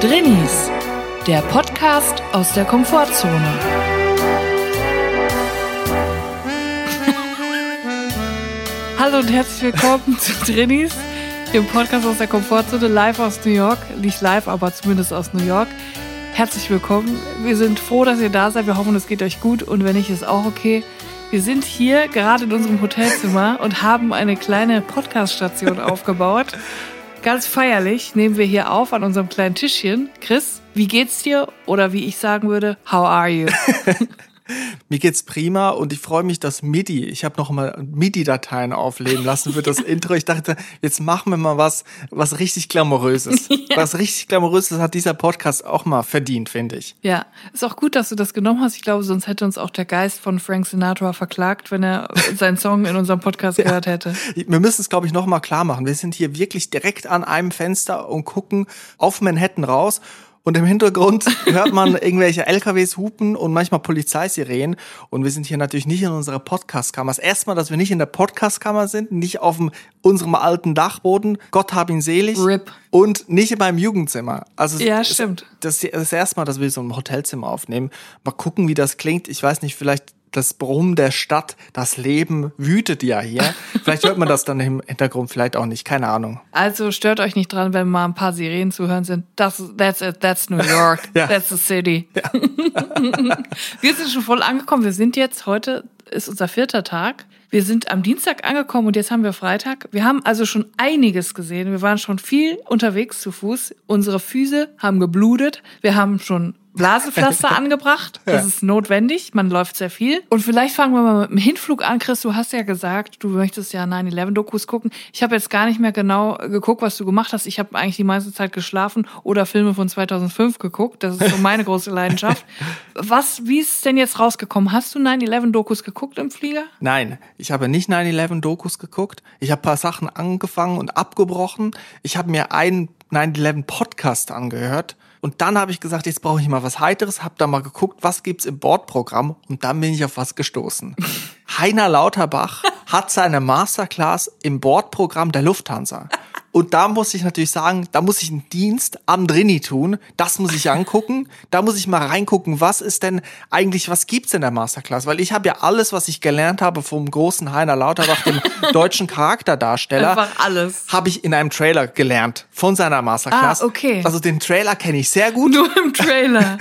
Drinnies, der Podcast aus der Komfortzone. Hallo und herzlich willkommen zu Drinnies, dem Podcast aus der Komfortzone, live aus New York. Nicht live, aber zumindest aus New York. Herzlich willkommen. Wir sind froh, dass ihr da seid. Wir hoffen, es geht euch gut und wenn nicht, ist auch okay. Wir sind hier gerade in unserem Hotelzimmer und haben eine kleine Podcast-Station aufgebaut. Ganz feierlich nehmen wir hier auf an unserem kleinen Tischchen. Chris, wie geht's dir? Oder wie ich sagen würde, how are you? Mir geht's prima und ich freue mich, dass MIDI, ich habe noch mal MIDI-Dateien aufleben lassen für das Intro. Ich dachte, jetzt machen wir mal was, was richtig glamouröses. Ja. Was richtig glamouröses hat dieser Podcast auch mal verdient, finde ich. Ja, ist auch gut, dass du das genommen hast. Ich glaube, sonst hätte uns auch der Geist von Frank Sinatra verklagt, wenn er seinen Song in unserem Podcast ja. gehört hätte. Wir müssen es, glaube ich, noch mal klar machen. Wir sind hier wirklich direkt an einem Fenster und gucken auf Manhattan raus und im Hintergrund hört man irgendwelche LKWs hupen und manchmal Polizeisirenen. Und wir sind hier natürlich nicht in unserer Podcastkammer. Das erste Mal, dass wir nicht in der Podcastkammer sind, nicht auf dem, unserem alten Dachboden. Gott hab ihn selig. RIP. Und nicht in meinem Jugendzimmer. Also ja, stimmt. Das ist das erste Mal, dass wir so ein Hotelzimmer aufnehmen. Mal gucken, wie das klingt. Ich weiß nicht, vielleicht das Brummen der Stadt, das Leben wütet ja hier. Vielleicht hört man das dann im Hintergrund, vielleicht auch nicht, keine Ahnung. Also stört euch nicht dran, wenn mal ein paar Sirenen zu hören sind. Das, that's it, that's New York, ja. that's the city. Ja. wir sind schon voll angekommen. Wir sind jetzt, heute ist unser vierter Tag. Wir sind am Dienstag angekommen und jetzt haben wir Freitag. Wir haben also schon einiges gesehen. Wir waren schon viel unterwegs zu Fuß. Unsere Füße haben geblutet. Wir haben schon Blasepflaster angebracht. Das ist notwendig. Man läuft sehr viel. Und vielleicht fangen wir mal mit dem Hinflug an, Chris. Du hast ja gesagt, du möchtest ja 9-11-Dokus gucken. Ich habe jetzt gar nicht mehr genau geguckt, was du gemacht hast. Ich habe eigentlich die meiste Zeit geschlafen oder Filme von 2005 geguckt. Das ist so meine große Leidenschaft. Was, wie ist es denn jetzt rausgekommen? Hast du 9-11-Dokus geguckt im Flieger? Nein, ich habe nicht 9-11-Dokus geguckt. Ich habe paar Sachen angefangen und abgebrochen. Ich habe mir einen 9-11-Podcast angehört und dann habe ich gesagt, jetzt brauche ich mal was Heiteres, habe da mal geguckt, was gibt's im Bordprogramm und dann bin ich auf was gestoßen. Heiner Lauterbach hat seine Masterclass im Bordprogramm der Lufthansa. Und da muss ich natürlich sagen, da muss ich einen Dienst am Drini tun. Das muss ich angucken. Da muss ich mal reingucken, was ist denn eigentlich, was gibt's in der Masterclass? Weil ich habe ja alles, was ich gelernt habe vom großen Heiner Lauterbach, dem deutschen Charakterdarsteller, Einfach alles. habe ich in einem Trailer gelernt von seiner Masterclass. Ah, okay. Also den Trailer kenne ich sehr gut. Nur im Trailer.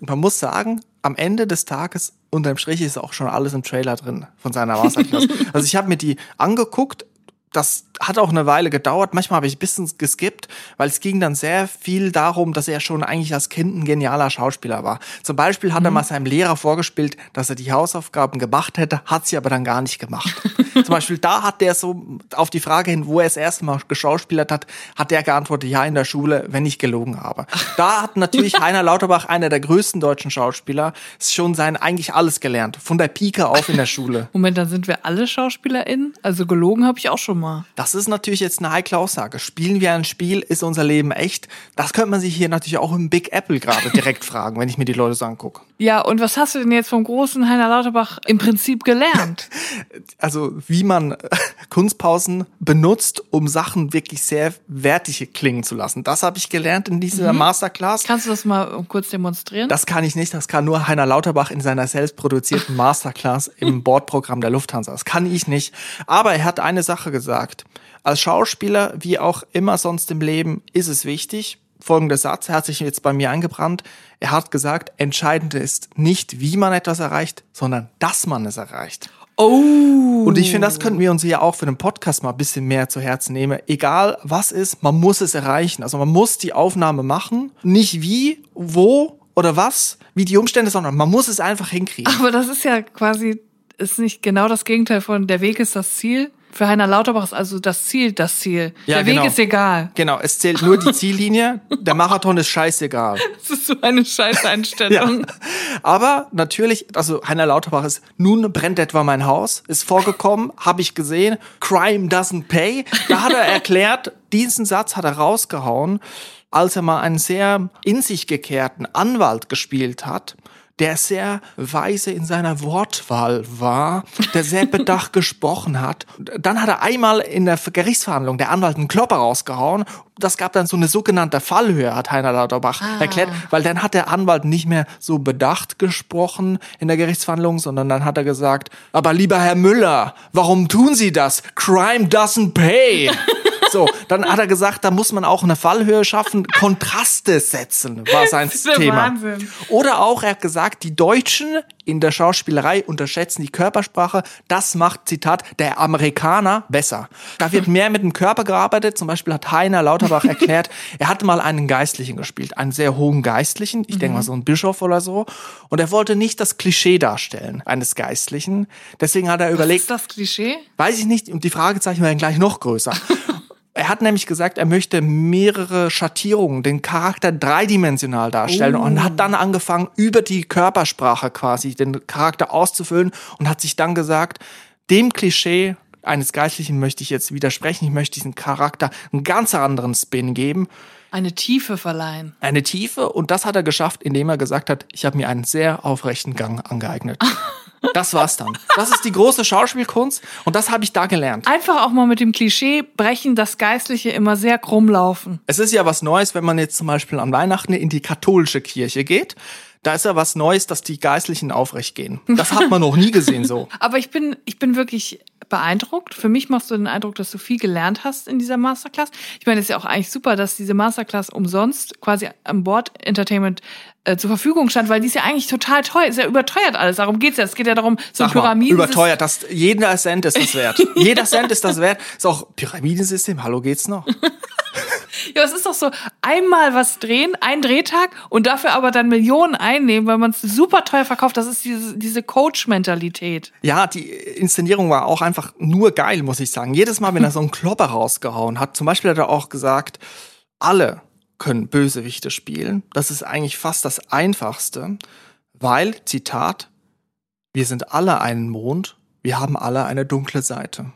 Man muss sagen, am Ende des Tages unterm Strich ist auch schon alles im Trailer drin von seiner Masterclass. also ich habe mir die angeguckt, das hat auch eine Weile gedauert. Manchmal habe ich ein bisschen geskippt, weil es ging dann sehr viel darum, dass er schon eigentlich als Kind ein genialer Schauspieler war. Zum Beispiel hat mhm. er mal seinem Lehrer vorgespielt, dass er die Hausaufgaben gemacht hätte, hat sie aber dann gar nicht gemacht. Zum Beispiel da hat der so auf die Frage hin, wo er das erste Mal geschauspielert hat, hat er geantwortet, ja, in der Schule, wenn ich gelogen habe. Da hat natürlich Heiner Lauterbach, einer der größten deutschen Schauspieler, schon sein eigentlich alles gelernt. Von der Pike auf in der Schule. Moment, dann sind wir alle SchauspielerInnen? Also gelogen habe ich auch schon mal. Das ist natürlich jetzt eine heikle Aussage. Spielen wir ein Spiel? Ist unser Leben echt? Das könnte man sich hier natürlich auch im Big Apple gerade direkt fragen, wenn ich mir die Leute so angucke. Ja, und was hast du denn jetzt vom großen Heiner Lauterbach im Prinzip gelernt? also, wie man Kunstpausen benutzt, um Sachen wirklich sehr wertig klingen zu lassen. Das habe ich gelernt in dieser mhm. Masterclass. Kannst du das mal kurz demonstrieren? Das kann ich nicht. Das kann nur Heiner Lauterbach in seiner selbst produzierten Masterclass im Bordprogramm der Lufthansa. Das kann ich nicht. Aber er hat eine Sache gesagt. Als Schauspieler, wie auch immer sonst im Leben, ist es wichtig, folgender Satz, er hat sich jetzt bei mir angebrannt. Er hat gesagt, entscheidend ist nicht, wie man etwas erreicht, sondern dass man es erreicht. Oh. Und ich finde, das könnten wir uns ja auch für den Podcast mal ein bisschen mehr zu Herzen nehmen. Egal was ist, man muss es erreichen. Also man muss die Aufnahme machen. Nicht wie, wo oder was, wie die Umstände, sondern man muss es einfach hinkriegen. Aber das ist ja quasi, ist nicht genau das Gegenteil von der Weg ist das Ziel. Für Heiner Lauterbach ist also das Ziel das Ziel. Ja, der genau. Weg ist egal. Genau, es zählt nur die Ziellinie. Der Marathon ist scheißegal. Das ist so eine Scheißeinstellung. ja. Aber natürlich, also Heiner Lauterbach ist, nun brennt etwa mein Haus, ist vorgekommen, habe ich gesehen, Crime doesn't pay. Da hat er erklärt, diesen Satz hat er rausgehauen, als er mal einen sehr in sich gekehrten Anwalt gespielt hat der sehr weise in seiner Wortwahl war, der sehr bedacht gesprochen hat. Dann hat er einmal in der Gerichtsverhandlung der Anwalt einen Klopper rausgehauen. Das gab dann so eine sogenannte Fallhöhe, hat Heiner Lauterbach ah. erklärt, weil dann hat der Anwalt nicht mehr so bedacht gesprochen in der Gerichtsverhandlung, sondern dann hat er gesagt, aber lieber Herr Müller, warum tun Sie das? Crime doesn't pay. So, dann hat er gesagt, da muss man auch eine Fallhöhe schaffen, Kontraste setzen, war sein das ist Thema. Wahnsinn. Oder auch, er hat gesagt, die Deutschen in der Schauspielerei unterschätzen die Körpersprache. Das macht, Zitat, der Amerikaner besser. Da wird mehr mit dem Körper gearbeitet. Zum Beispiel hat Heiner Lauterbach erklärt, er hatte mal einen Geistlichen gespielt, einen sehr hohen Geistlichen. Ich mhm. denke mal so ein Bischof oder so. Und er wollte nicht das Klischee darstellen eines Geistlichen. Deswegen hat er überlegt. Was ist das Klischee? Weiß ich nicht. Und die Fragezeichen werden gleich noch größer. Er hat nämlich gesagt, er möchte mehrere Schattierungen, den Charakter dreidimensional darstellen oh. und hat dann angefangen, über die Körpersprache quasi den Charakter auszufüllen und hat sich dann gesagt, dem Klischee eines Geistlichen möchte ich jetzt widersprechen. Ich möchte diesen Charakter einen ganz anderen Spin geben. Eine Tiefe verleihen. Eine Tiefe und das hat er geschafft, indem er gesagt hat, ich habe mir einen sehr aufrechten Gang angeeignet. Das war's dann. Das ist die große Schauspielkunst und das habe ich da gelernt. Einfach auch mal mit dem Klischee brechen, dass Geistliche immer sehr krumm laufen. Es ist ja was Neues, wenn man jetzt zum Beispiel an Weihnachten in die katholische Kirche geht. Da ist ja was Neues, dass die Geistlichen aufrecht gehen. Das hat man noch nie gesehen so. Aber ich bin, ich bin wirklich beeindruckt. Für mich machst du den Eindruck, dass du viel gelernt hast in dieser Masterclass. Ich meine, es ist ja auch eigentlich super, dass diese Masterclass umsonst quasi am Board Entertainment äh, zur Verfügung stand, weil die ist ja eigentlich total teuer, ist ja überteuert alles. Darum geht's ja. Es geht ja darum, so Sag Pyramiden. Überteuert, das, jeder Cent ist das wert. jeder Cent ist das wert. Ist auch Pyramidensystem, hallo geht's noch? ja, es ist doch so, einmal was drehen, ein Drehtag und dafür aber dann Millionen einnehmen, weil man es super teuer verkauft. Das ist diese, diese Coach-Mentalität. Ja, die Inszenierung war auch einfach nur geil, muss ich sagen. Jedes Mal, wenn er so einen Klopper rausgehauen hat, zum Beispiel hat er auch gesagt, alle können Bösewichte spielen. Das ist eigentlich fast das Einfachste, weil, Zitat, wir sind alle einen Mond, wir haben alle eine dunkle Seite.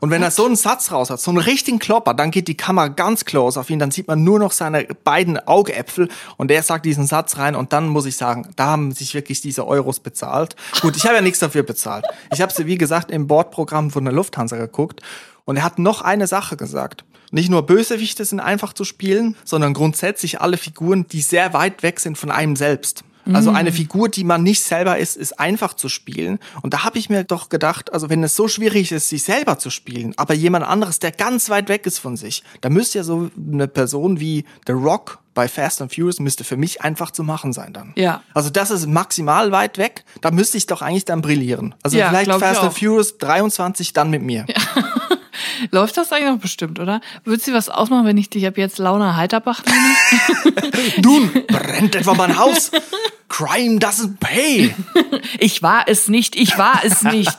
Und wenn er so einen Satz raus hat, so einen richtigen Klopper, dann geht die Kamera ganz close auf ihn, dann sieht man nur noch seine beiden Augäpfel und der sagt diesen Satz rein und dann muss ich sagen, da haben sich wirklich diese Euros bezahlt. Gut, ich habe ja nichts dafür bezahlt. Ich habe sie, wie gesagt, im Bordprogramm von der Lufthansa geguckt und er hat noch eine Sache gesagt. Nicht nur Bösewichte sind einfach zu spielen, sondern grundsätzlich alle Figuren, die sehr weit weg sind von einem selbst. Also eine mm. Figur, die man nicht selber ist, ist einfach zu spielen. Und da habe ich mir doch gedacht, also wenn es so schwierig ist, sich selber zu spielen, aber jemand anderes, der ganz weit weg ist von sich, da müsste ja so eine Person wie The Rock bei Fast and Furious müsste für mich einfach zu machen sein dann. Ja. Also das ist maximal weit weg. Da müsste ich doch eigentlich dann brillieren. Also ja, vielleicht Fast and Furious 23 dann mit mir. Ja. Läuft das eigentlich noch bestimmt, oder? Würdest du was ausmachen, wenn ich dich ab jetzt Launa Heiterbach nenne? Nun, brennt etwa mein Haus? Crime doesn't pay. Ich war es nicht, ich war es nicht.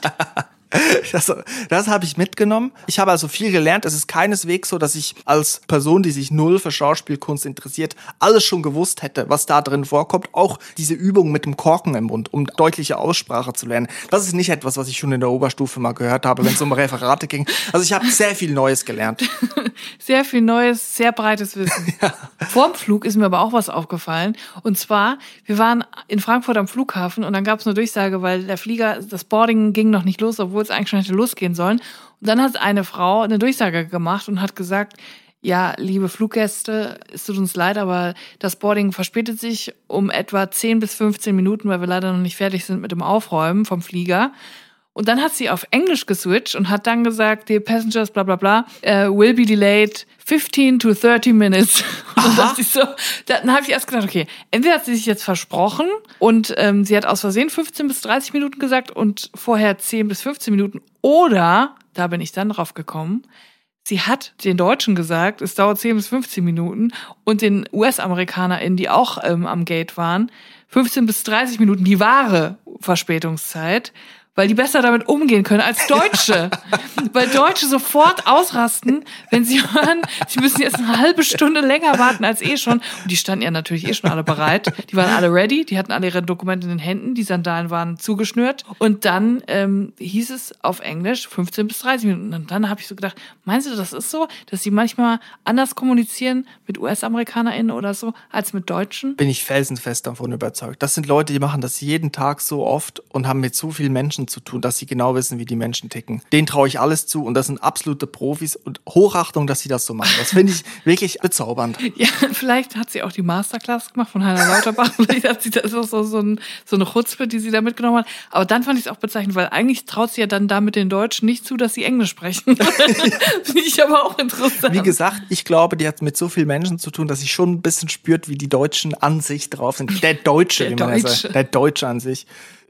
Das, das habe ich mitgenommen. Ich habe also viel gelernt. Es ist keineswegs so, dass ich als Person, die sich null für Schauspielkunst interessiert, alles schon gewusst hätte, was da drin vorkommt. Auch diese Übung mit dem Korken im Mund, um deutliche Aussprache zu lernen. Das ist nicht etwas, was ich schon in der Oberstufe mal gehört habe, wenn es um Referate ging. Also ich habe sehr viel Neues gelernt. Sehr viel Neues, sehr breites Wissen. Ja. Vorm Flug ist mir aber auch was aufgefallen. Und zwar, wir waren in Frankfurt am Flughafen und dann gab es eine Durchsage, weil der Flieger, das Boarding ging noch nicht los, obwohl es eigentlich schon hätte losgehen sollen. Und dann hat eine Frau eine Durchsage gemacht und hat gesagt, ja, liebe Fluggäste, es tut uns leid, aber das Boarding verspätet sich um etwa 10 bis 15 Minuten, weil wir leider noch nicht fertig sind mit dem Aufräumen vom Flieger. Und dann hat sie auf Englisch geswitcht und hat dann gesagt, the passengers, bla bla bla, uh, will be delayed 15 to 30 minutes. Und dann, so, dann habe ich erst gedacht, okay, entweder hat sie sich jetzt versprochen und ähm, sie hat aus Versehen 15 bis 30 Minuten gesagt und vorher 10 bis 15 Minuten. Oder, da bin ich dann drauf gekommen, sie hat den Deutschen gesagt, es dauert 10 bis 15 Minuten und den US-AmerikanerInnen, die auch ähm, am Gate waren, 15 bis 30 Minuten die wahre Verspätungszeit weil die besser damit umgehen können als Deutsche. weil Deutsche sofort ausrasten, wenn sie hören, sie müssen jetzt eine halbe Stunde länger warten als eh schon. Und die standen ja natürlich eh schon alle bereit. Die waren alle ready, die hatten alle ihre Dokumente in den Händen, die Sandalen waren zugeschnürt. Und dann ähm, hieß es auf Englisch 15 bis 30 Minuten. Und dann habe ich so gedacht, meinst du, das ist so, dass sie manchmal anders kommunizieren mit US-AmerikanerInnen oder so, als mit Deutschen? Bin ich felsenfest davon überzeugt. Das sind Leute, die machen das jeden Tag so oft und haben mit so vielen Menschen Menschen zu tun, dass sie genau wissen, wie die Menschen ticken. Denen traue ich alles zu und das sind absolute Profis und Hochachtung, dass sie das so machen. Das finde ich wirklich bezaubernd. Ja, vielleicht hat sie auch die Masterclass gemacht von Heiner Lauterbach. vielleicht hat sie das auch so, so, ein, so eine Chutzpe, die sie da mitgenommen hat. Aber dann fand ich es auch bezeichnend, weil eigentlich traut sie ja dann damit den Deutschen nicht zu, dass sie Englisch sprechen. finde ich aber auch interessant. Wie gesagt, ich glaube, die hat mit so vielen Menschen zu tun, dass sie schon ein bisschen spürt, wie die Deutschen an sich drauf sind. Der Deutsche, Der wie man Deutsche. sagt. Der Deutsche an sich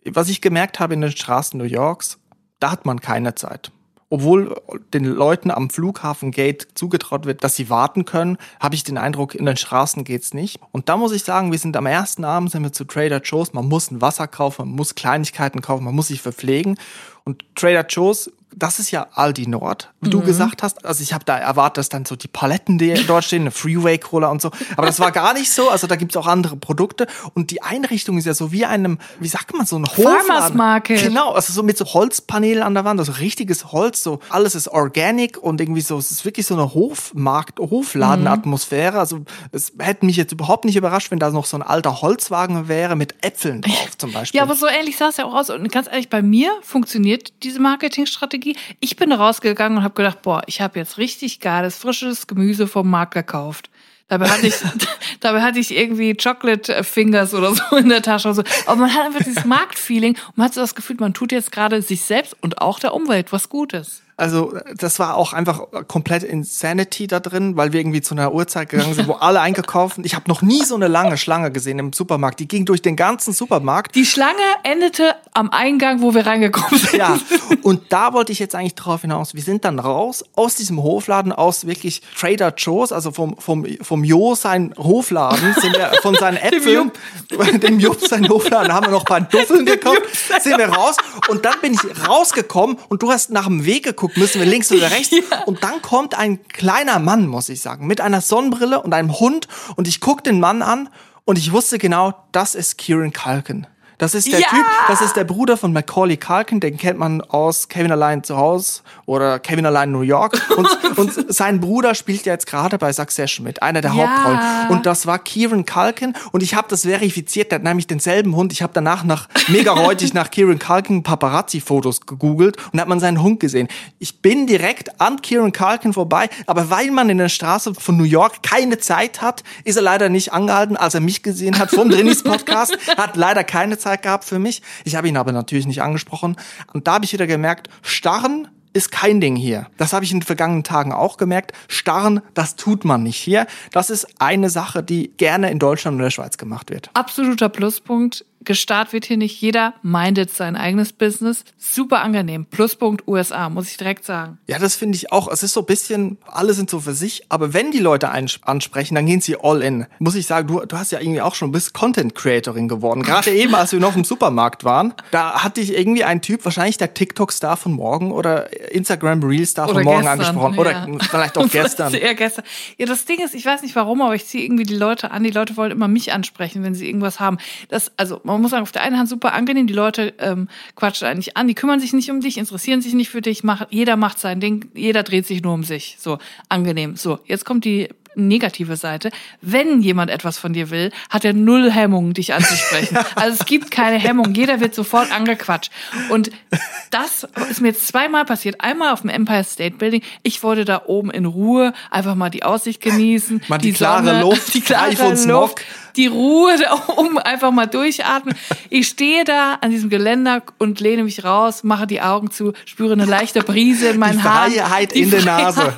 was ich gemerkt habe in den Straßen New Yorks, da hat man keine Zeit. Obwohl den Leuten am Flughafen Gate zugetraut wird, dass sie warten können, habe ich den Eindruck, in den Straßen geht's nicht. Und da muss ich sagen, wir sind am ersten Abend sind wir zu Trader Joe's. Man muss ein Wasser kaufen, man muss Kleinigkeiten kaufen, man muss sich verpflegen. Und Trader Joe's das ist ja Aldi Nord, wie mhm. du gesagt hast. Also ich habe da erwartet, dass dann so die Paletten, die dort stehen, eine Freeway Cola und so. Aber das war gar nicht so. Also da gibt's auch andere Produkte. Und die Einrichtung ist ja so wie einem, wie sagt man, so ein Hofladen. Farmers Market. Genau, also so mit so Holzpanelen an der Wand, also richtiges Holz, so alles ist organic und irgendwie so, es ist wirklich so eine Hofmarkt, Hofladenatmosphäre. Also es hätte mich jetzt überhaupt nicht überrascht, wenn da noch so ein alter Holzwagen wäre mit Äpfeln drauf zum Beispiel. Ja, aber so ähnlich sah es ja auch aus. Und ganz ehrlich, bei mir funktioniert diese Marketingstrategie Strategie. Ich bin rausgegangen und habe gedacht, boah, ich habe jetzt richtig geiles, frisches Gemüse vom Markt gekauft. Dabei hatte ich, dabei hatte ich irgendwie Chocolate Fingers oder so in der Tasche. Oder so. Aber man hat einfach dieses Marktfeeling und man hat so das Gefühl, man tut jetzt gerade sich selbst und auch der Umwelt was Gutes. Also das war auch einfach komplett Insanity da drin, weil wir irgendwie zu einer Uhrzeit gegangen sind, wo alle eingekauft sind. Ich habe noch nie so eine lange Schlange gesehen im Supermarkt. Die ging durch den ganzen Supermarkt. Die Schlange endete am Eingang, wo wir reingekommen sind. Ja, und da wollte ich jetzt eigentlich drauf hinaus. Wir sind dann raus aus diesem Hofladen, aus wirklich Trader Joe's, also vom, vom, vom Jo sein Hofladen, sind wir von seinen Äpfeln, dem Jupp sein Hofladen, haben wir noch ein paar Duffeln gekauft, sind wir raus und dann bin ich rausgekommen und du hast nach dem Weg geguckt, müssen wir links oder rechts. ja. Und dann kommt ein kleiner Mann, muss ich sagen, mit einer Sonnenbrille und einem Hund. Und ich guck den Mann an und ich wusste genau, das ist Kieran Culkin. Das ist der ja! Typ, das ist der Bruder von Macaulay Culkin, den kennt man aus Kevin Allein zu Hause oder Kevin Allein New York. Und, und sein Bruder spielt ja jetzt gerade bei Succession mit, einer der ja. Hauptrollen. Und das war Kieran Culkin. Und ich habe das verifiziert, der hat nämlich denselben Hund. Ich habe danach nach mega heutig nach Kieran Culkin Paparazzi-Fotos gegoogelt und hat man seinen Hund gesehen. Ich bin direkt an Kieran Culkin vorbei, aber weil man in der Straße von New York keine Zeit hat, ist er leider nicht angehalten, als er mich gesehen hat vom Drinis Podcast, hat leider keine Zeit gehabt für mich. Ich habe ihn aber natürlich nicht angesprochen. Und da habe ich wieder gemerkt, starren ist kein Ding hier. Das habe ich in den vergangenen Tagen auch gemerkt. Starren, das tut man nicht hier. Das ist eine Sache, die gerne in Deutschland und der Schweiz gemacht wird. Absoluter Pluspunkt gestarrt wird hier nicht. Jeder mindet sein eigenes Business. Super angenehm. Pluspunkt USA, muss ich direkt sagen. Ja, das finde ich auch. Es ist so ein bisschen, alle sind so für sich, aber wenn die Leute einen ansprechen, dann gehen sie all in. Muss ich sagen, du, du hast ja irgendwie auch schon bist Content Creatorin geworden. Gerade eben, als wir noch im Supermarkt waren, da hatte ich irgendwie einen Typ, wahrscheinlich der TikTok-Star von morgen oder Instagram Reel-Star von morgen gestern, angesprochen. Oder ja. vielleicht auch gestern. Eher gestern. Ja, das Ding ist, ich weiß nicht warum, aber ich ziehe irgendwie die Leute an. Die Leute wollen immer mich ansprechen, wenn sie irgendwas haben. Das, also, man muss sagen, auf der einen Hand super angenehm, die Leute ähm, quatschen eigentlich an, die kümmern sich nicht um dich, interessieren sich nicht für dich, mach, jeder macht sein Ding, jeder dreht sich nur um sich. So, angenehm. So, jetzt kommt die negative Seite. Wenn jemand etwas von dir will, hat er null Hemmungen, dich anzusprechen. Also es gibt keine Hemmung. Jeder wird sofort angequatscht. Und das ist mir jetzt zweimal passiert. Einmal auf dem Empire State Building. Ich wollte da oben in Ruhe einfach mal die Aussicht genießen. Mal die, die klare Sonne, Luft, die klare Luft, die Ruhe da oben, einfach mal durchatmen. Ich stehe da an diesem Geländer und lehne mich raus, mache die Augen zu, spüre eine leichte Brise in meinen Haaren. Die Freiheit in der Nase.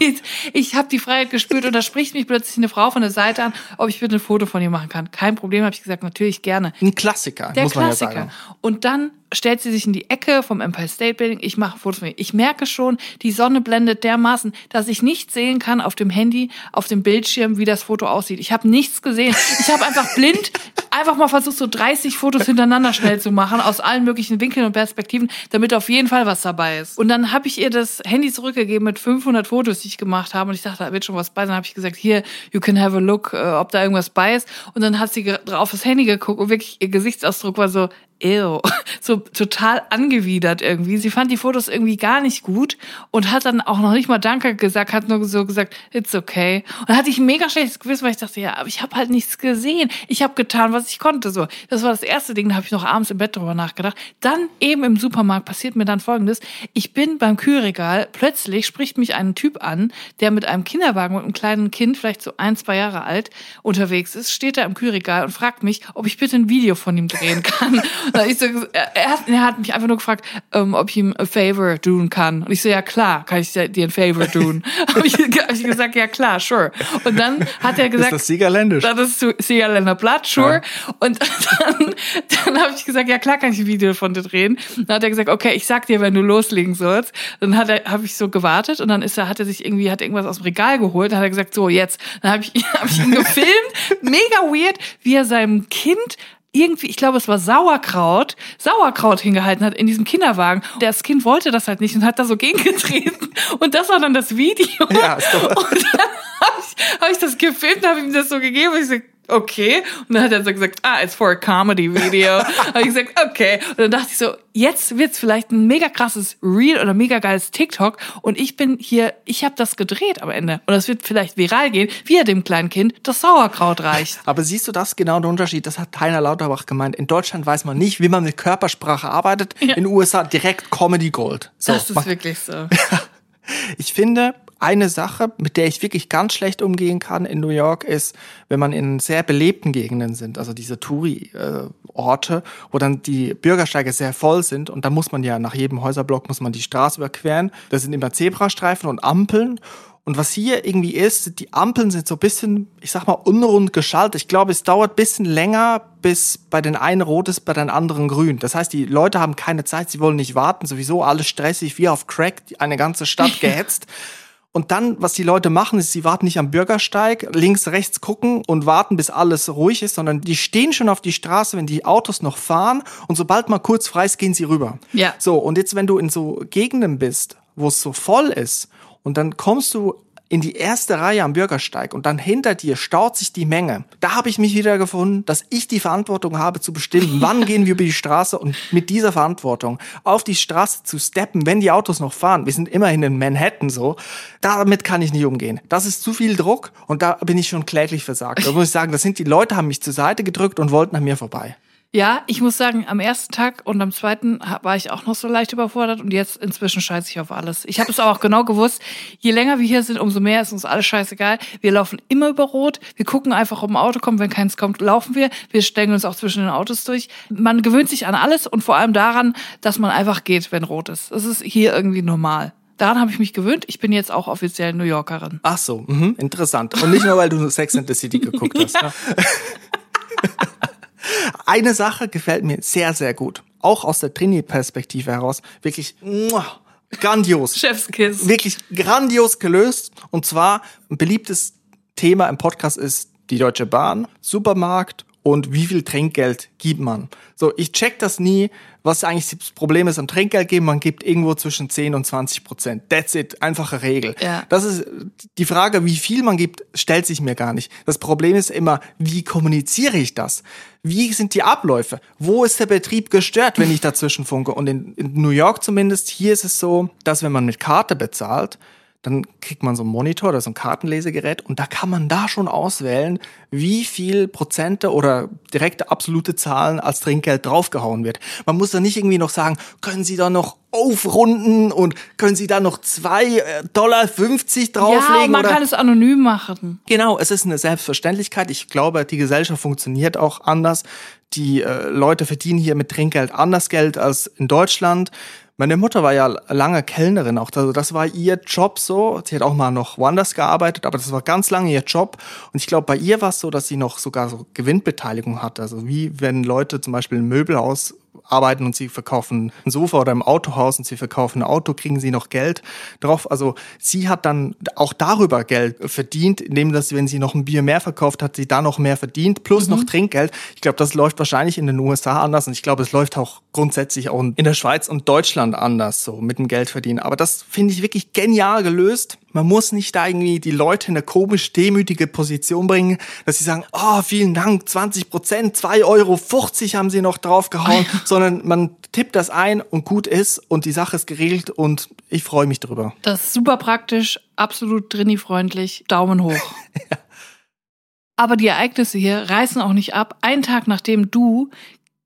Ich habe die Freiheit gespürt und da spricht mich plötzlich eine Frau von der Seite an, ob ich bitte ein Foto von ihr machen kann. Kein Problem, habe ich gesagt, natürlich gerne. Ein Klassiker, der muss man Klassiker. ja sagen. Und dann stellt sie sich in die Ecke vom Empire State Building. Ich mache Fotos von ihr. Ich merke schon, die Sonne blendet dermaßen, dass ich nicht sehen kann auf dem Handy, auf dem Bildschirm, wie das Foto aussieht. Ich habe nichts gesehen. Ich habe einfach blind einfach mal versucht, so 30 Fotos hintereinander schnell zu machen, aus allen möglichen Winkeln und Perspektiven, damit auf jeden Fall was dabei ist. Und dann habe ich ihr das Handy zurückgegeben mit 500 Fotos, die ich gemacht habe. Und ich dachte, da wird schon was bei. Dann habe ich gesagt, hier, you can have a look, äh, ob da irgendwas bei ist. Und dann hat sie auf das Handy geguckt und wirklich ihr Gesichtsausdruck war so, ew, so total angewidert irgendwie. Sie fand die Fotos irgendwie gar nicht gut und hat dann auch noch nicht mal Danke gesagt, hat nur so gesagt, it's okay. Und dann hatte ich ein mega schlechtes Gewissen, weil ich dachte, ja, aber ich habe halt nichts gesehen. Ich habe getan, was ich konnte. So, das war das erste Ding. Da habe ich noch abends im Bett drüber nachgedacht. Dann eben im Supermarkt passiert mir dann Folgendes: Ich bin beim Kühlregal. Plötzlich spricht mich ein Typ an, der mit einem Kinderwagen mit einem kleinen Kind, vielleicht so ein, zwei Jahre alt, unterwegs ist. Steht da im Kühlregal und fragt mich, ob ich bitte ein Video von ihm drehen kann. ich so, er, er, hat mich einfach nur gefragt, ähm, ob ich ihm a favor tun kann. Und ich so, ja klar, kann ich dir ein favor tun. habe ich, hab ich gesagt, ja klar, sure. Und dann hat er gesagt, ist das Siegerländisch? Das ist Siegerländer Blatt, sure. Ja. Und dann, dann habe ich gesagt, ja klar, kann ich ein Video von dir drehen. Dann hat er gesagt, okay, ich sag dir, wenn du loslegen sollst. Dann hat er, habe ich so gewartet und dann ist er, hat er sich irgendwie, hat irgendwas aus dem Regal geholt. Dann hat er gesagt, so jetzt. Dann habe ich, hab ich ihn gefilmt, mega weird, wie er seinem Kind irgendwie, ich glaube, es war Sauerkraut, Sauerkraut hingehalten hat in diesem Kinderwagen. Das Kind wollte das halt nicht und hat da so gegengetreten. Und das war dann das Video. Ja, ist doch. Und dann habe ich, hab ich das gefilmt, habe ihm das so gegeben und ich so, okay. Und dann hat er so gesagt, ah, it's for a comedy video. habe ich gesagt, okay. Und dann dachte ich so, jetzt wird's vielleicht ein mega krasses Reel oder mega geiles TikTok und ich bin hier, ich habe das gedreht am Ende und das wird vielleicht viral gehen, wie er dem kleinen Kind das Sauerkraut reicht. Aber siehst du das genau der Unterschied? Das hat Heiner Lauterbach gemeint. In Deutschland weiß man nicht, wie man mit Körpersprache arbeitet. Ja. In den USA direkt Comedy Gold. So, das ist wirklich so. ich finde, eine Sache, mit der ich wirklich ganz schlecht umgehen kann in New York, ist, wenn man in sehr belebten Gegenden sind, also diese Touri-Orte, wo dann die Bürgersteige sehr voll sind und da muss man ja nach jedem Häuserblock muss man die Straße überqueren. Da sind immer Zebrastreifen und Ampeln und was hier irgendwie ist, die Ampeln sind so ein bisschen, ich sag mal, unrund geschaltet. Ich glaube, es dauert ein bisschen länger, bis bei den einen rot ist, bei den anderen grün. Das heißt, die Leute haben keine Zeit, sie wollen nicht warten, sowieso alles stressig, wie auf Crack, eine ganze Stadt gehetzt. Und dann, was die Leute machen, ist, sie warten nicht am Bürgersteig, links, rechts gucken und warten, bis alles ruhig ist, sondern die stehen schon auf die Straße, wenn die Autos noch fahren und sobald mal kurz frei ist, gehen sie rüber. Ja. So, und jetzt, wenn du in so Gegenden bist, wo es so voll ist und dann kommst du in die erste Reihe am Bürgersteig und dann hinter dir staut sich die Menge. Da habe ich mich wieder gefunden, dass ich die Verantwortung habe zu bestimmen, wann gehen wir über die Straße und mit dieser Verantwortung auf die Straße zu steppen, wenn die Autos noch fahren. Wir sind immerhin in Manhattan so. Damit kann ich nicht umgehen. Das ist zu viel Druck und da bin ich schon kläglich versagt. Da muss ich sagen, das sind die Leute, haben mich zur Seite gedrückt und wollten an mir vorbei. Ja, ich muss sagen, am ersten Tag und am zweiten war ich auch noch so leicht überfordert und jetzt inzwischen scheiße ich auf alles. Ich habe es aber auch genau gewusst, je länger wir hier sind, umso mehr ist uns alles scheißegal. Wir laufen immer über Rot, wir gucken einfach, ob ein Auto kommt, wenn keins kommt, laufen wir. Wir stellen uns auch zwischen den Autos durch. Man gewöhnt sich an alles und vor allem daran, dass man einfach geht, wenn rot ist. Das ist hier irgendwie normal. Daran habe ich mich gewöhnt. Ich bin jetzt auch offiziell New Yorkerin. Ach so, mhm, interessant. Und nicht nur, weil du Sex and the City geguckt hast. ja. Eine Sache gefällt mir sehr, sehr gut. Auch aus der Trini-Perspektive heraus. Wirklich muah, grandios. Chefskiss. Wirklich grandios gelöst. Und zwar ein beliebtes Thema im Podcast ist die Deutsche Bahn, Supermarkt und wie viel Trinkgeld gibt man. So, ich check das nie, was eigentlich das Problem ist am Trinkgeld geben. Man gibt irgendwo zwischen 10 und 20 Prozent. That's it. Einfache Regel. Ja. Das ist die Frage, wie viel man gibt, stellt sich mir gar nicht. Das Problem ist immer, wie kommuniziere ich das? Wie sind die Abläufe? Wo ist der Betrieb gestört, wenn ich dazwischen funke? Und in, in New York zumindest, hier ist es so, dass wenn man mit Karte bezahlt, dann kriegt man so einen Monitor oder so ein Kartenlesegerät und da kann man da schon auswählen, wie viel Prozente oder direkte absolute Zahlen als Trinkgeld draufgehauen wird. Man muss da nicht irgendwie noch sagen, können Sie da noch aufrunden und können Sie da noch zwei äh, Dollar 50 drauflegen? Ja, man oder? kann es anonym machen. Genau, es ist eine Selbstverständlichkeit. Ich glaube, die Gesellschaft funktioniert auch anders. Die äh, Leute verdienen hier mit Trinkgeld anders Geld als in Deutschland. Meine Mutter war ja lange Kellnerin auch. Also das war ihr Job so. Sie hat auch mal noch woanders gearbeitet, aber das war ganz lange ihr Job. Und ich glaube, bei ihr war es so, dass sie noch sogar so Gewinnbeteiligung hat. Also wie wenn Leute zum Beispiel ein Möbelhaus arbeiten und sie verkaufen ein Sofa oder im Autohaus und sie verkaufen ein Auto, kriegen sie noch Geld drauf. Also sie hat dann auch darüber Geld verdient, indem dass, wenn sie noch ein Bier mehr verkauft hat, sie da noch mehr verdient, plus mhm. noch Trinkgeld. Ich glaube, das läuft wahrscheinlich in den USA anders und ich glaube, es läuft auch grundsätzlich auch in der Schweiz und Deutschland anders, so mit dem Geld verdienen. Aber das finde ich wirklich genial gelöst. Man muss nicht da irgendwie die Leute in eine komisch demütige Position bringen, dass sie sagen, oh, vielen Dank, 20 Prozent, 2,50 Euro haben sie noch draufgehauen, sondern man tippt das ein und gut ist und die Sache ist geregelt und ich freue mich drüber. Das ist super praktisch, absolut drini-freundlich, Daumen hoch. ja. Aber die Ereignisse hier reißen auch nicht ab. Einen Tag nachdem du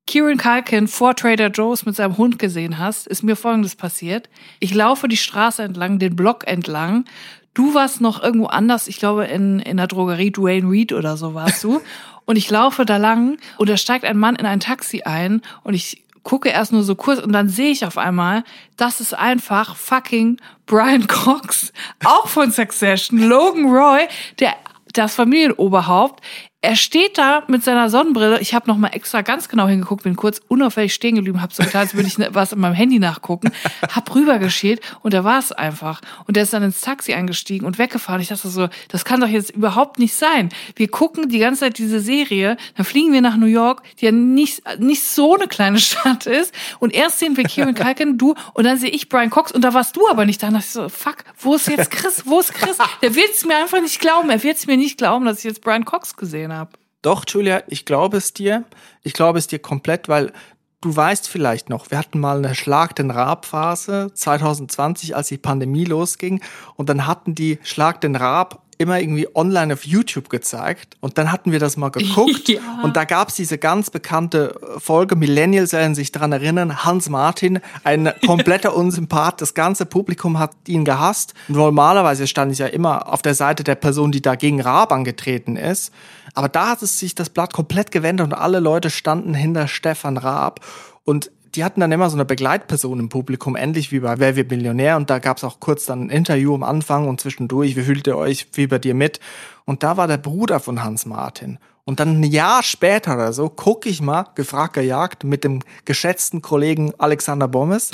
Kieran Kalkin vor Trader Joe's mit seinem Hund gesehen hast, ist mir Folgendes passiert. Ich laufe die Straße entlang, den Block entlang. Du warst noch irgendwo anders, ich glaube in, in der Drogerie Dwayne Reed oder so warst du. Und ich laufe da lang und da steigt ein Mann in ein Taxi ein und ich gucke erst nur so kurz und dann sehe ich auf einmal, das ist einfach fucking Brian Cox, auch von Succession, Logan Roy, der das Familienoberhaupt. Er steht da mit seiner Sonnenbrille. Ich habe noch mal extra ganz genau hingeguckt, bin kurz unauffällig stehen geblieben, habe so getan, als würde ich was in meinem Handy nachgucken, hab rübergeschält und da war es einfach. Und der ist dann ins Taxi eingestiegen und weggefahren. Ich dachte so, das kann doch jetzt überhaupt nicht sein. Wir gucken die ganze Zeit diese Serie, dann fliegen wir nach New York, die ja nicht nicht so eine kleine Stadt ist. Und erst sehen wir Kieran Culkin, du, und dann sehe ich Brian Cox und da warst du aber nicht da. Und dachte ich so, fuck, wo ist jetzt Chris? Wo ist Chris? Der will es mir einfach nicht glauben. Er wird es mir nicht glauben, dass ich jetzt Brian Cox gesehen gesehen habe. Doch, Julia, ich glaube es dir. Ich glaube es dir komplett, weil du weißt vielleicht noch, wir hatten mal eine Schlag den Rab Phase 2020, als die Pandemie losging und dann hatten die Schlag den Rab immer irgendwie online auf YouTube gezeigt und dann hatten wir das mal geguckt ja. und da gab's diese ganz bekannte Folge, Millennials werden sich dran erinnern, Hans Martin, ein kompletter Unsympath, das ganze Publikum hat ihn gehasst. Normalerweise stand ich ja immer auf der Seite der Person, die dagegen Raab angetreten ist, aber da hat es sich das Blatt komplett gewendet und alle Leute standen hinter Stefan Raab und die hatten dann immer so eine Begleitperson im Publikum, ähnlich wie bei Wer wird Millionär. Und da gab es auch kurz dann ein Interview am Anfang und zwischendurch, wie fühlt ihr euch, wie bei dir mit? Und da war der Bruder von Hans Martin. Und dann ein Jahr später oder so gucke ich mal, gefragt gejagt, mit dem geschätzten Kollegen Alexander Bommes.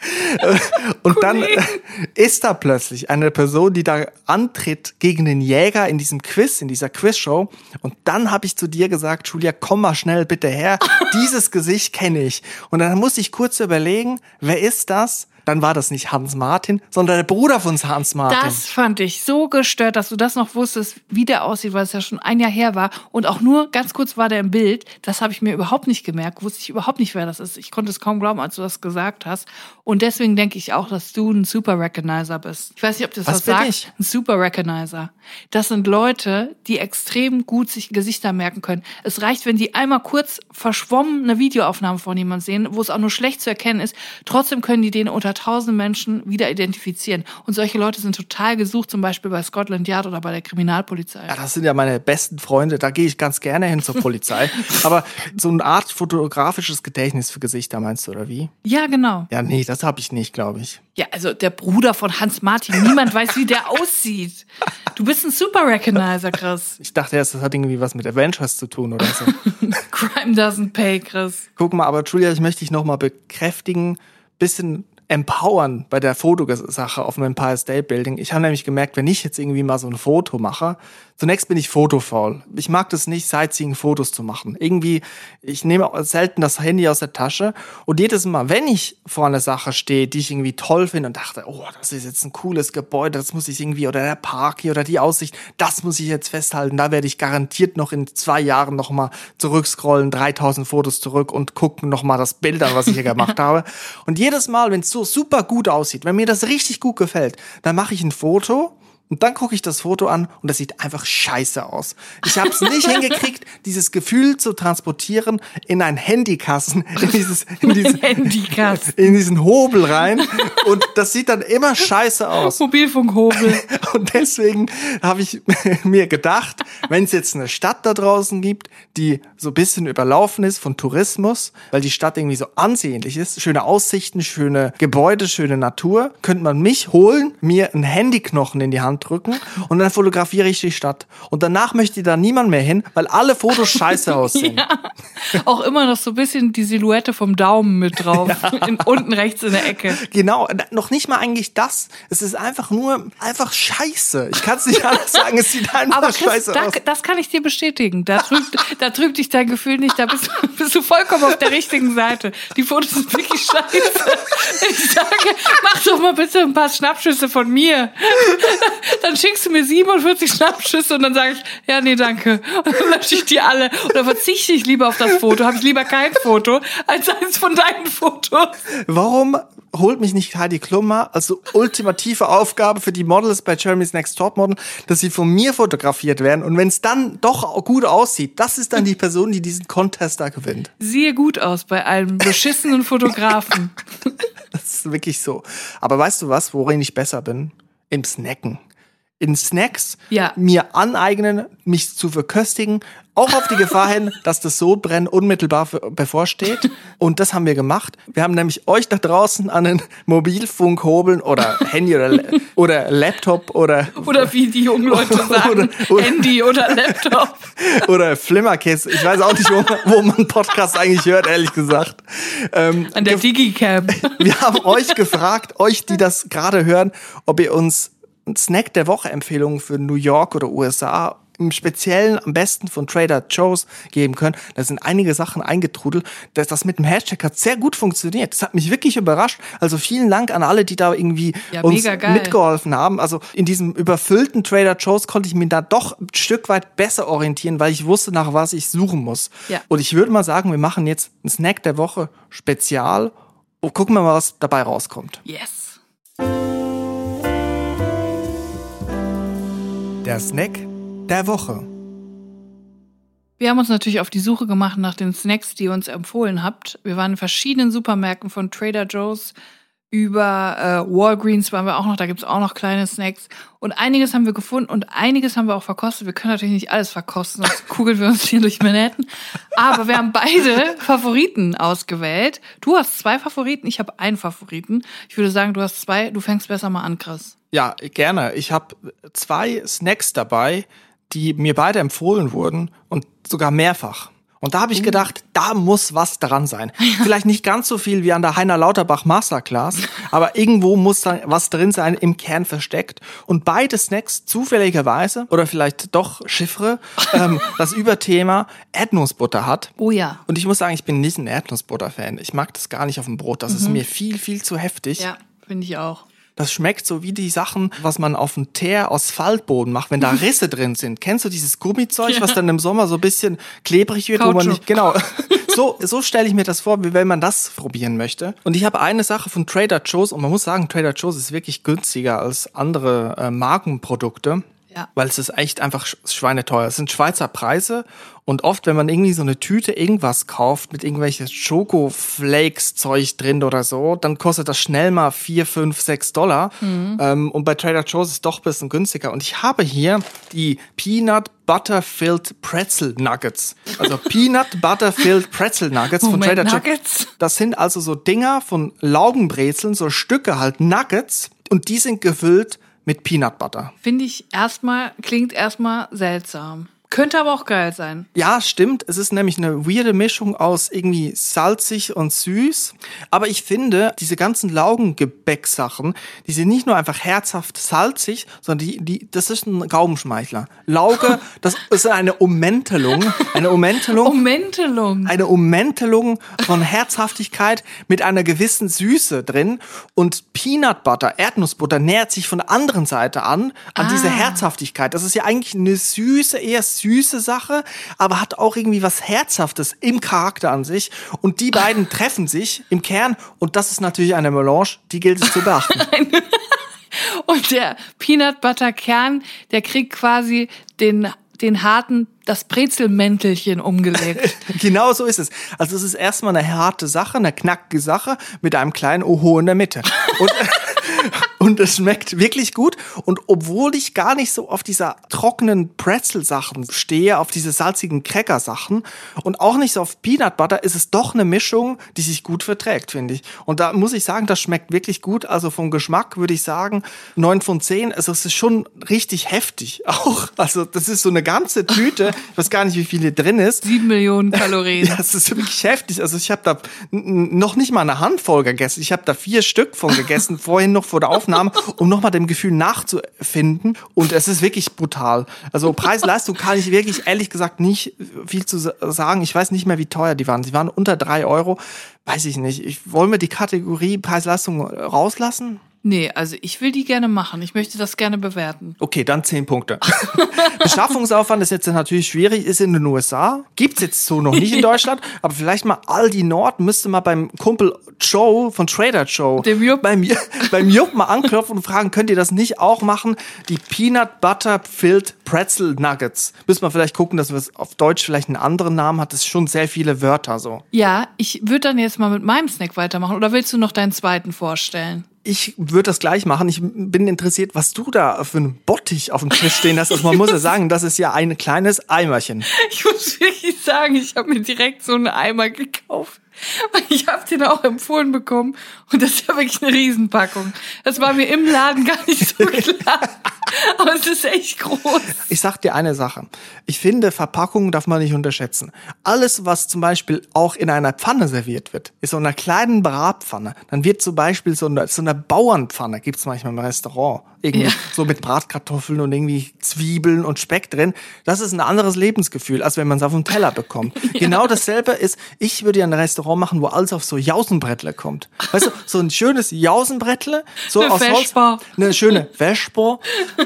und dann ist da plötzlich eine Person, die da antritt gegen den Jäger in diesem Quiz, in dieser Quizshow. Und dann habe ich zu dir gesagt, Julia, komm mal schnell bitte her. Dieses Gesicht kenne ich. Und dann muss ich kurz überlegen, wer ist das? Dann war das nicht Hans Martin, sondern der Bruder von Hans Martin. Das fand ich so gestört, dass du das noch wusstest, wie der aussieht, weil es ja schon ein Jahr her war. Und auch nur ganz kurz war der im Bild. Das habe ich mir überhaupt nicht gemerkt. Wusste ich überhaupt nicht, wer das ist. Ich konnte es kaum glauben, als du das gesagt hast. Und deswegen denke ich auch, dass du ein Super Recognizer bist. Ich weiß nicht, ob das was, was sagt. Ich? Ein Super Recognizer. Das sind Leute, die extrem gut sich Gesichter merken können. Es reicht, wenn die einmal kurz verschwommen eine Videoaufnahme von jemandem sehen, wo es auch nur schlecht zu erkennen ist. Trotzdem können die den unter tausend Menschen wieder identifizieren. Und solche Leute sind total gesucht, zum Beispiel bei Scotland Yard oder bei der Kriminalpolizei. Ja, das sind ja meine besten Freunde. Da gehe ich ganz gerne hin zur Polizei. Aber so eine Art fotografisches Gedächtnis für Gesichter meinst du, oder wie? Ja, genau. Ja, nee, das habe ich nicht, glaube ich. Ja, also der Bruder von Hans Martin. Niemand weiß, wie der aussieht. Du bist ein Super Recognizer, Chris. Ich dachte erst, das hat irgendwie was mit Avengers zu tun oder so. Crime doesn't pay, Chris. Guck mal, aber Julia, ich möchte dich nochmal bekräftigen. Bisschen empowern bei der Fotosache auf dem Empire State Building. Ich habe nämlich gemerkt, wenn ich jetzt irgendwie mal so ein Foto mache, zunächst bin ich fotofaul. Ich mag das nicht, Sightseeing-Fotos zu machen. Irgendwie, ich nehme selten das Handy aus der Tasche und jedes Mal, wenn ich vor einer Sache stehe, die ich irgendwie toll finde und dachte, oh, das ist jetzt ein cooles Gebäude, das muss ich irgendwie, oder der Park hier oder die Aussicht, das muss ich jetzt festhalten, da werde ich garantiert noch in zwei Jahren nochmal zurückscrollen, 3000 Fotos zurück und gucken nochmal das Bild an, was ich hier gemacht habe. Und jedes Mal, wenn es so super gut aussieht, wenn mir das richtig gut gefällt, dann mache ich ein Foto und dann gucke ich das Foto an und das sieht einfach scheiße aus. Ich habe es nicht hingekriegt, dieses Gefühl zu transportieren in ein Handykassen, in dieses, in, diese, Handykassen. in diesen Hobel rein. Und das sieht dann immer scheiße aus. Mobilfunkhobel. Und deswegen habe ich mir gedacht, wenn es jetzt eine Stadt da draußen gibt, die so ein bisschen überlaufen ist von Tourismus, weil die Stadt irgendwie so ansehnlich ist, schöne Aussichten, schöne Gebäude, schöne Natur, könnte man mich holen, mir einen Handyknochen in die Hand Wand drücken und dann fotografiere ich die Stadt. Und danach möchte da niemand mehr hin, weil alle Fotos scheiße aussehen. ja. Auch immer noch so ein bisschen die Silhouette vom Daumen mit drauf. Ja. In, unten rechts in der Ecke. Genau, noch nicht mal eigentlich das. Es ist einfach nur einfach scheiße. Ich kann es nicht anders sagen, es sieht einfach Aber Chris, scheiße da, aus. Das kann ich dir bestätigen. Da trübt, da trübt dich dein Gefühl nicht. Da bist, bist du vollkommen auf der richtigen Seite. Die Fotos sind wirklich scheiße. Ich sage, mach doch mal bitte ein paar Schnappschüsse von mir. Dann schickst du mir 47 Schnappschüsse und dann sage ich, ja, nee, danke. Und dann lösche ich die alle. Oder verzichte ich lieber auf das Foto. Habe ich lieber kein Foto als eins von deinen Fotos. Warum holt mich nicht Heidi Klummer als ultimative Aufgabe für die Models bei Jeremy's Next Top Model, dass sie von mir fotografiert werden und wenn es dann doch gut aussieht, das ist dann die Person, die diesen Contest da gewinnt. Siehe gut aus bei einem beschissenen Fotografen. das ist wirklich so. Aber weißt du was, worin ich besser bin? Im Snacken in Snacks ja. mir aneignen, mich zu verköstigen, auch auf die Gefahr hin, dass das Sodbrennen unmittelbar bevorsteht. Und das haben wir gemacht. Wir haben nämlich euch da draußen an den Mobilfunkhobeln oder Handy oder, oder Laptop oder oder wie die jungen Leute sagen, oder, oder, Handy oder Laptop oder Flimmerkiss. Ich weiß auch nicht, wo, wo man Podcast eigentlich hört, ehrlich gesagt. Ähm, an der Digicam. Wir haben euch gefragt, euch, die das gerade hören, ob ihr uns Snack der Woche Empfehlungen für New York oder USA im Speziellen am besten von Trader Joe's geben können. Da sind einige Sachen eingetrudelt. Das, das mit dem Hashtag hat sehr gut funktioniert. Das hat mich wirklich überrascht. Also vielen Dank an alle, die da irgendwie ja, uns mitgeholfen haben. Also in diesem überfüllten Trader Joe's konnte ich mir da doch ein Stück weit besser orientieren, weil ich wusste, nach was ich suchen muss. Ja. Und ich würde mal sagen, wir machen jetzt einen Snack der Woche Spezial. Und gucken wir mal, was dabei rauskommt. Yes. Der Snack der Woche. Wir haben uns natürlich auf die Suche gemacht nach den Snacks, die ihr uns empfohlen habt. Wir waren in verschiedenen Supermärkten von Trader Joe's über äh, Walgreens waren wir auch noch, da gibt's auch noch kleine Snacks. Und einiges haben wir gefunden und einiges haben wir auch verkostet. Wir können natürlich nicht alles verkosten, sonst kugeln wir uns hier durch Manhattan. Aber wir haben beide Favoriten ausgewählt. Du hast zwei Favoriten, ich habe einen Favoriten. Ich würde sagen, du hast zwei, du fängst besser mal an, Chris. Ja, gerne. Ich habe zwei Snacks dabei, die mir beide empfohlen wurden und sogar mehrfach. Und da habe ich oh. gedacht, da muss was dran sein. Vielleicht nicht ganz so viel wie an der Heiner Lauterbach Masterclass, aber irgendwo muss da was drin sein, im Kern versteckt. Und beide Snacks zufälligerweise oder vielleicht doch Chiffre, ähm, das Überthema Erdnussbutter hat. Oh ja. Und ich muss sagen, ich bin nicht ein Erdnussbutter-Fan. Ich mag das gar nicht auf dem Brot. Das mhm. ist mir viel, viel zu heftig. Ja, finde ich auch. Das schmeckt so wie die Sachen, was man auf dem Teer aus Faltboden macht, wenn da Risse drin sind. Kennst du dieses Gummizeug, ja. was dann im Sommer so ein bisschen klebrig wird, Kautschuk. wo man nicht, genau. So, so stelle ich mir das vor, wie wenn man das probieren möchte. Und ich habe eine Sache von Trader Joe's und man muss sagen, Trader Joe's ist wirklich günstiger als andere äh, Markenprodukte. Ja. Weil es ist echt einfach schweineteuer. Es sind Schweizer Preise und oft, wenn man irgendwie so eine Tüte irgendwas kauft mit irgendwelches Schokoflakes-Zeug drin oder so, dann kostet das schnell mal vier, fünf, sechs Dollar. Mhm. Ähm, und bei Trader Joe's ist es doch ein bisschen günstiger. Und ich habe hier die Peanut Butter Filled Pretzel Nuggets. Also Peanut Butter Filled Pretzel Nuggets von Trader Joe's. Das sind also so Dinger von Laugenbrezeln, so Stücke halt Nuggets. Und die sind gefüllt mit Peanut Butter. Finde ich erstmal, klingt erstmal seltsam. Könnte aber auch geil sein. Ja, stimmt. Es ist nämlich eine weirde Mischung aus irgendwie salzig und süß. Aber ich finde, diese ganzen Laugengebäcksachen, die sind nicht nur einfach herzhaft salzig, sondern die, die, das ist ein Gaumenschmeichler. Lauge, das ist eine Ummentelung. Eine Ummentelung. Ummentelung. Eine Ummentelung von Herzhaftigkeit mit einer gewissen Süße drin. Und Peanut Butter, Erdnussbutter nähert sich von der anderen Seite an, an ah. diese Herzhaftigkeit. Das ist ja eigentlich eine süße, eher süße Sache, aber hat auch irgendwie was Herzhaftes im Charakter an sich. Und die beiden treffen sich im Kern und das ist natürlich eine Melange, die gilt es zu beachten. und der Peanut Butter Kern, der kriegt quasi den den harten, das Brezelmäntelchen umgelegt. genau so ist es. Also es ist erstmal eine harte Sache, eine knackige Sache mit einem kleinen Oho in der Mitte. Und und es schmeckt wirklich gut. Und obwohl ich gar nicht so auf dieser trockenen Pretzel-Sachen stehe, auf diese salzigen Cracker-Sachen und auch nicht so auf Peanut Butter, ist es doch eine Mischung, die sich gut verträgt, finde ich. Und da muss ich sagen, das schmeckt wirklich gut. Also vom Geschmack würde ich sagen, neun von zehn. Also es ist schon richtig heftig auch. Also das ist so eine ganze Tüte. Ich weiß gar nicht, wie viele drin ist. Sieben Millionen Kalorien. Ja, es ist wirklich heftig. Also ich habe da noch nicht mal eine Handvoll gegessen. Ich habe da vier Stück von gegessen, vorhin noch vor der Aufnahme, um nochmal dem Gefühl nachzufinden. Und es ist wirklich brutal. Also Preis-Leistung kann ich wirklich ehrlich gesagt nicht viel zu sagen. Ich weiß nicht mehr, wie teuer die waren. Sie waren unter drei Euro. Weiß ich nicht. Ich, wollen wir die Kategorie Preis-Leistung rauslassen? Nee, also ich will die gerne machen. Ich möchte das gerne bewerten. Okay, dann zehn Punkte. Beschaffungsaufwand ist jetzt natürlich schwierig, ist in den USA. Gibt's jetzt so noch nicht in Deutschland, aber vielleicht mal Aldi Nord müsste mal beim Kumpel Joe von Trader Joe Dem Jupp. beim, beim Jupp mal anklopfen und fragen, könnt ihr das nicht auch machen? Die Peanut Butter Filled Pretzel Nuggets. Müssen wir vielleicht gucken, dass wir es auf Deutsch vielleicht einen anderen Namen hat. Das ist schon sehr viele Wörter so. Ja, ich würde dann jetzt mal mit meinem Snack weitermachen. Oder willst du noch deinen zweiten vorstellen? Ich würde das gleich machen. Ich bin interessiert, was du da für einen Bottich auf dem Tisch stehen hast. Also man muss ja sagen, das ist ja ein kleines Eimerchen. Ich muss wirklich sagen, ich habe mir direkt so einen Eimer gekauft. Ich habe den auch empfohlen bekommen und das ist ja wirklich eine Riesenpackung. Das war mir im Laden gar nicht so klar. Aber es ist echt groß. Ich sag dir eine Sache. Ich finde, Verpackungen darf man nicht unterschätzen. Alles, was zum Beispiel auch in einer Pfanne serviert wird, ist so einer kleinen Bratpfanne. Dann wird zum Beispiel so eine, so eine Bauernpfanne, gibt's manchmal im Restaurant. Irgendwie ja. so mit Bratkartoffeln und irgendwie Zwiebeln und Speck drin. Das ist ein anderes Lebensgefühl, als wenn man es auf dem Teller bekommt. ja. Genau dasselbe ist, ich würde ja ein Restaurant machen, wo alles auf so Jausenbrettle kommt. Weißt du, so ein schönes Jausenbrettle, so eine aus Vespa. Holz, eine schöne Vespa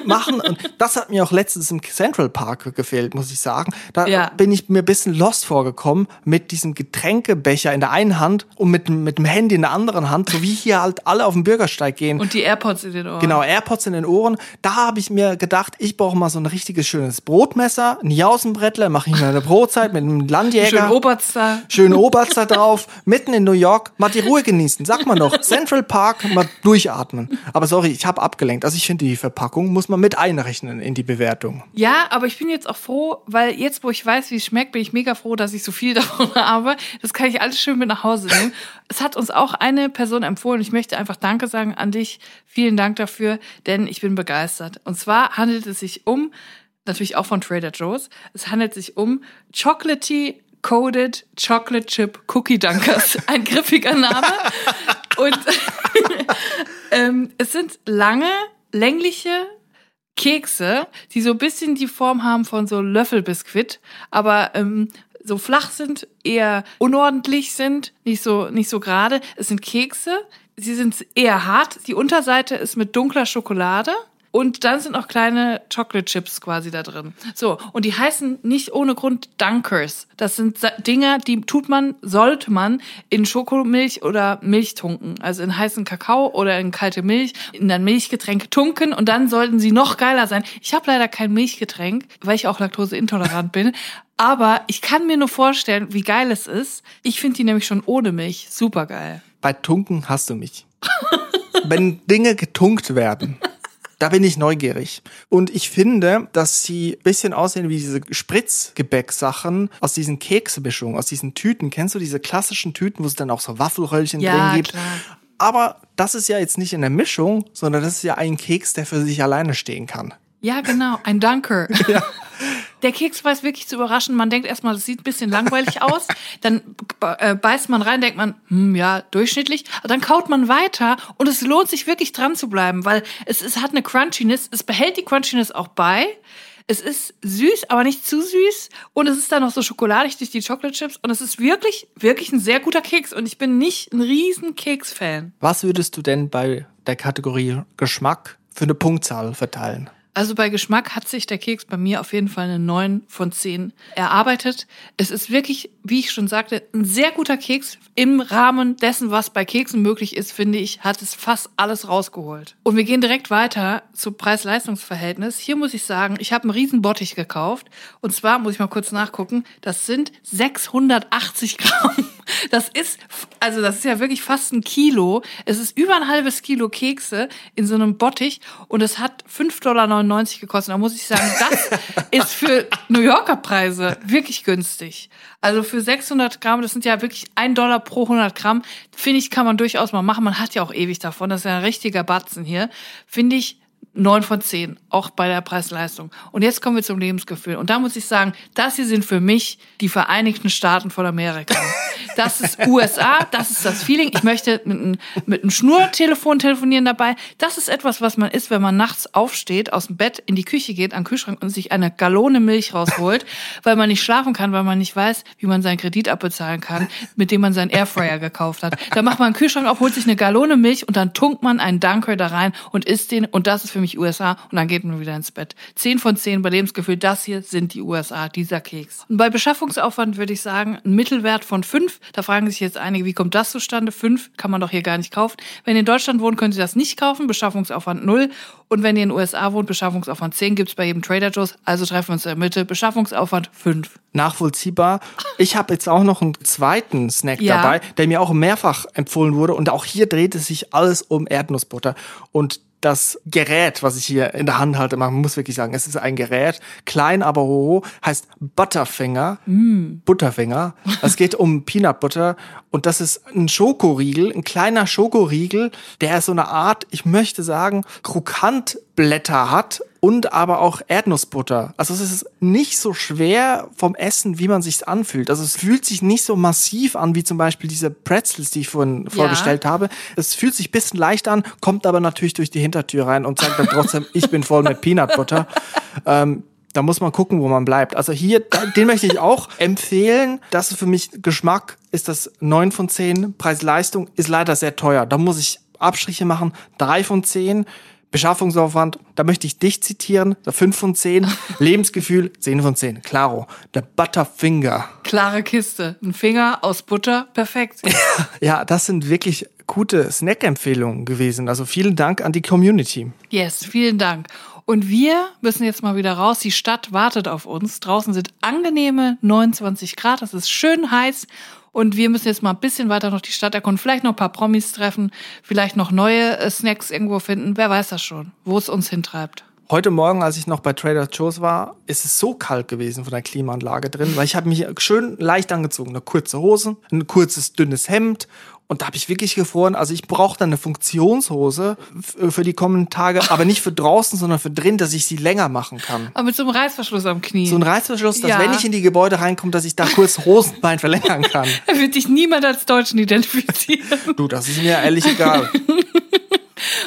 machen. Und das hat mir auch letztens im Central Park gefehlt, muss ich sagen. Da Ja. bin ich mir ein bisschen lost vorgekommen mit diesem Getränkebecher in der einen Hand und mit, mit dem Handy in der anderen Hand, so wie hier halt alle auf dem Bürgersteig gehen. Und die AirPods in den Ohren. Genau, AirPods in den Ohren. Da habe ich mir gedacht, ich brauche mal so ein richtiges schönes Brotmesser, ein Jausenbrettle, mache ich mir eine Brotzeit mit einem Landjäger. Schön Oberster. Schöne Oberster drauf, mitten in New York, mal die Ruhe genießen. Sag mal noch, Central Park, mal durchatmen. Aber sorry, ich habe abgelenkt. Also ich finde, die Verpackung muss man mit einrechnen in die Bewertung. Ja, aber ich bin jetzt auch froh, weil jetzt, wo ich weiß, wie es schmeckt, bin ich mega froh, dass ich so viel davon habe. Das kann ich alles schön mit nach Hause nehmen. Es hat uns auch eine Person empfohlen. Ich möchte einfach Danke sagen an dich. Vielen Dank dafür, denn ich bin begeistert. Und zwar handelt es sich um, natürlich auch von Trader Joe's, es handelt sich um Chocolatey Coated Chocolate Chip Cookie Dunkers. Ein griffiger Name. Und ähm, es sind lange, längliche Kekse, die so ein bisschen die Form haben von so Löffelbiskuit, aber ähm, so flach sind, eher unordentlich sind, nicht so nicht so gerade. Es sind Kekse, sie sind eher hart. Die Unterseite ist mit dunkler Schokolade. Und dann sind auch kleine Chocolate Chips quasi da drin. So, und die heißen nicht ohne Grund Dunkers. Das sind Dinger, die tut man, sollte man in Schokomilch oder Milch tunken. Also in heißen Kakao oder in kalte Milch, in ein Milchgetränk tunken und dann sollten sie noch geiler sein. Ich habe leider kein Milchgetränk, weil ich auch laktoseintolerant bin. Aber ich kann mir nur vorstellen, wie geil es ist. Ich finde die nämlich schon ohne Milch super geil. Bei Tunken hast du mich. Wenn Dinge getunkt werden, da bin ich neugierig. Und ich finde, dass sie ein bisschen aussehen wie diese Spritzgebäcksachen aus diesen Keksemischungen, aus diesen Tüten. Kennst du diese klassischen Tüten, wo es dann auch so Waffelröllchen Ja, drin gibt? klar. Aber das ist ja jetzt nicht in der Mischung, sondern das ist ja ein Keks, der für sich alleine stehen kann. Ja, genau, ein Dunker. Der Keks weiß wirklich zu überraschen. Man denkt erstmal, das sieht ein bisschen langweilig aus. Dann äh, beißt man rein, denkt man, hm, ja, durchschnittlich. Dann kaut man weiter und es lohnt sich wirklich dran zu bleiben, weil es, es hat eine Crunchiness. Es behält die Crunchiness auch bei. Es ist süß, aber nicht zu süß. Und es ist dann noch so schokoladig durch die Chocolate Chips. Und es ist wirklich, wirklich ein sehr guter Keks. Und ich bin nicht ein riesen Keks-Fan. Was würdest du denn bei der Kategorie Geschmack für eine Punktzahl verteilen? Also bei Geschmack hat sich der Keks bei mir auf jeden Fall eine 9 von 10 erarbeitet. Es ist wirklich, wie ich schon sagte, ein sehr guter Keks. Im Rahmen dessen, was bei Keksen möglich ist, finde ich, hat es fast alles rausgeholt. Und wir gehen direkt weiter zu Preis-Leistungs-Verhältnis. Hier muss ich sagen, ich habe einen riesen Bottich gekauft. Und zwar muss ich mal kurz nachgucken, das sind 680 Gramm. Das ist, also das ist ja wirklich fast ein Kilo. Es ist über ein halbes Kilo Kekse in so einem Bottich und es hat 5,99 Dollar gekostet. Da muss ich sagen, das ist für New Yorker Preise wirklich günstig. Also für 600 Gramm, das sind ja wirklich ein Dollar pro 100 Gramm, finde ich, kann man durchaus mal machen. Man hat ja auch ewig davon. Das ist ja ein richtiger Batzen hier. Finde ich neun von zehn, auch bei der Preis-Leistung. Und jetzt kommen wir zum Lebensgefühl. Und da muss ich sagen, das hier sind für mich die Vereinigten Staaten von Amerika. Das ist USA, das ist das Feeling. Ich möchte mit einem, mit einem Schnurtelefon telefonieren dabei. Das ist etwas, was man isst, wenn man nachts aufsteht, aus dem Bett in die Küche geht, an den Kühlschrank und sich eine Gallone Milch rausholt, weil man nicht schlafen kann, weil man nicht weiß, wie man seinen Kredit abbezahlen kann, mit dem man seinen Airfryer gekauft hat. Da macht man einen Kühlschrank auf, holt sich eine Gallone Milch und dann tunkt man einen Dunker da rein und isst den. Und das ist für mich USA. Und dann geht man wieder ins Bett. Zehn von zehn bei Lebensgefühl. Das hier sind die USA, dieser Keks. Und bei Beschaffungsaufwand würde ich sagen, ein Mittelwert von fünf. Da fragen sich jetzt einige, wie kommt das zustande? Fünf kann man doch hier gar nicht kaufen. Wenn ihr in Deutschland wohnt, könnt ihr das nicht kaufen. Beschaffungsaufwand null. Und wenn ihr in den USA wohnt, Beschaffungsaufwand 10 gibt's bei jedem Trader Joe's. Also treffen wir uns in der Mitte. Beschaffungsaufwand 5. Nachvollziehbar. Ich habe jetzt auch noch einen zweiten Snack ja. dabei, der mir auch mehrfach empfohlen wurde. Und auch hier dreht es sich alles um Erdnussbutter. Und das Gerät, was ich hier in der Hand halte, man muss wirklich sagen, es ist ein Gerät, klein aber hoch, heißt Butterfinger, mm. Butterfinger. Es geht um Peanut Butter und das ist ein Schokoriegel, ein kleiner Schokoriegel, der so eine Art, ich möchte sagen, Krokantblätter hat und aber auch Erdnussbutter. Also es ist nicht so schwer vom Essen, wie man sich anfühlt. Also es fühlt sich nicht so massiv an wie zum Beispiel diese Pretzels, die ich vorhin ja. vorgestellt habe. Es fühlt sich bisschen leicht an, kommt aber natürlich durch die Hintertür rein und sagt dann trotzdem, ich bin voll mit Peanut Butter. Ähm, da muss man gucken, wo man bleibt. Also hier, den möchte ich auch empfehlen. Das ist für mich Geschmack, ist das 9 von 10. Preis-Leistung ist leider sehr teuer. Da muss ich Abstriche machen. 3 von 10. Beschaffungsaufwand, da möchte ich dich zitieren, der 5 von 10. Lebensgefühl, 10 von 10. Claro, der Butterfinger. Klare Kiste. Ein Finger aus Butter, perfekt. ja, das sind wirklich gute Snack-Empfehlungen gewesen. Also vielen Dank an die Community. Yes, vielen Dank. Und wir müssen jetzt mal wieder raus. Die Stadt wartet auf uns. Draußen sind angenehme 29 Grad. Es ist schön heiß. Und wir müssen jetzt mal ein bisschen weiter noch die Stadt erkunden, vielleicht noch ein paar Promis treffen, vielleicht noch neue äh, Snacks irgendwo finden. Wer weiß das schon, wo es uns hintreibt. Heute Morgen, als ich noch bei Trader Joe's war, ist es so kalt gewesen von der Klimaanlage drin, weil ich habe mich schön leicht angezogen. Eine kurze Hose, ein kurzes, dünnes Hemd und da habe ich wirklich gefroren. Also ich brauche dann eine Funktionshose für die kommenden Tage, aber nicht für draußen, sondern für drin, dass ich sie länger machen kann. Aber mit so einem Reißverschluss am Knie. So ein Reißverschluss, dass ja. wenn ich in die Gebäude reinkomme, dass ich da kurz Hosenbein verlängern kann. Er wird dich niemand als Deutschen identifizieren. Du, das ist mir ehrlich egal.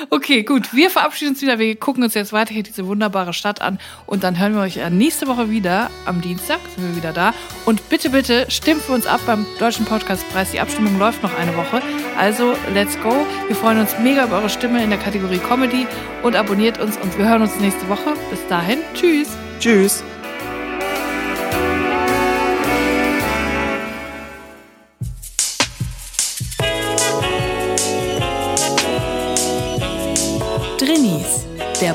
Okay, gut. Wir verabschieden uns wieder. Wir gucken uns jetzt weiter hier diese wunderbare Stadt an. Und dann hören wir euch nächste Woche wieder. Am Dienstag sind wir wieder da. Und bitte, bitte stimmt für uns ab beim Deutschen Podcastpreis. Die Abstimmung läuft noch eine Woche. Also, let's go. Wir freuen uns mega über eure Stimme in der Kategorie Comedy. Und abonniert uns. Und wir hören uns nächste Woche. Bis dahin. Tschüss. Tschüss.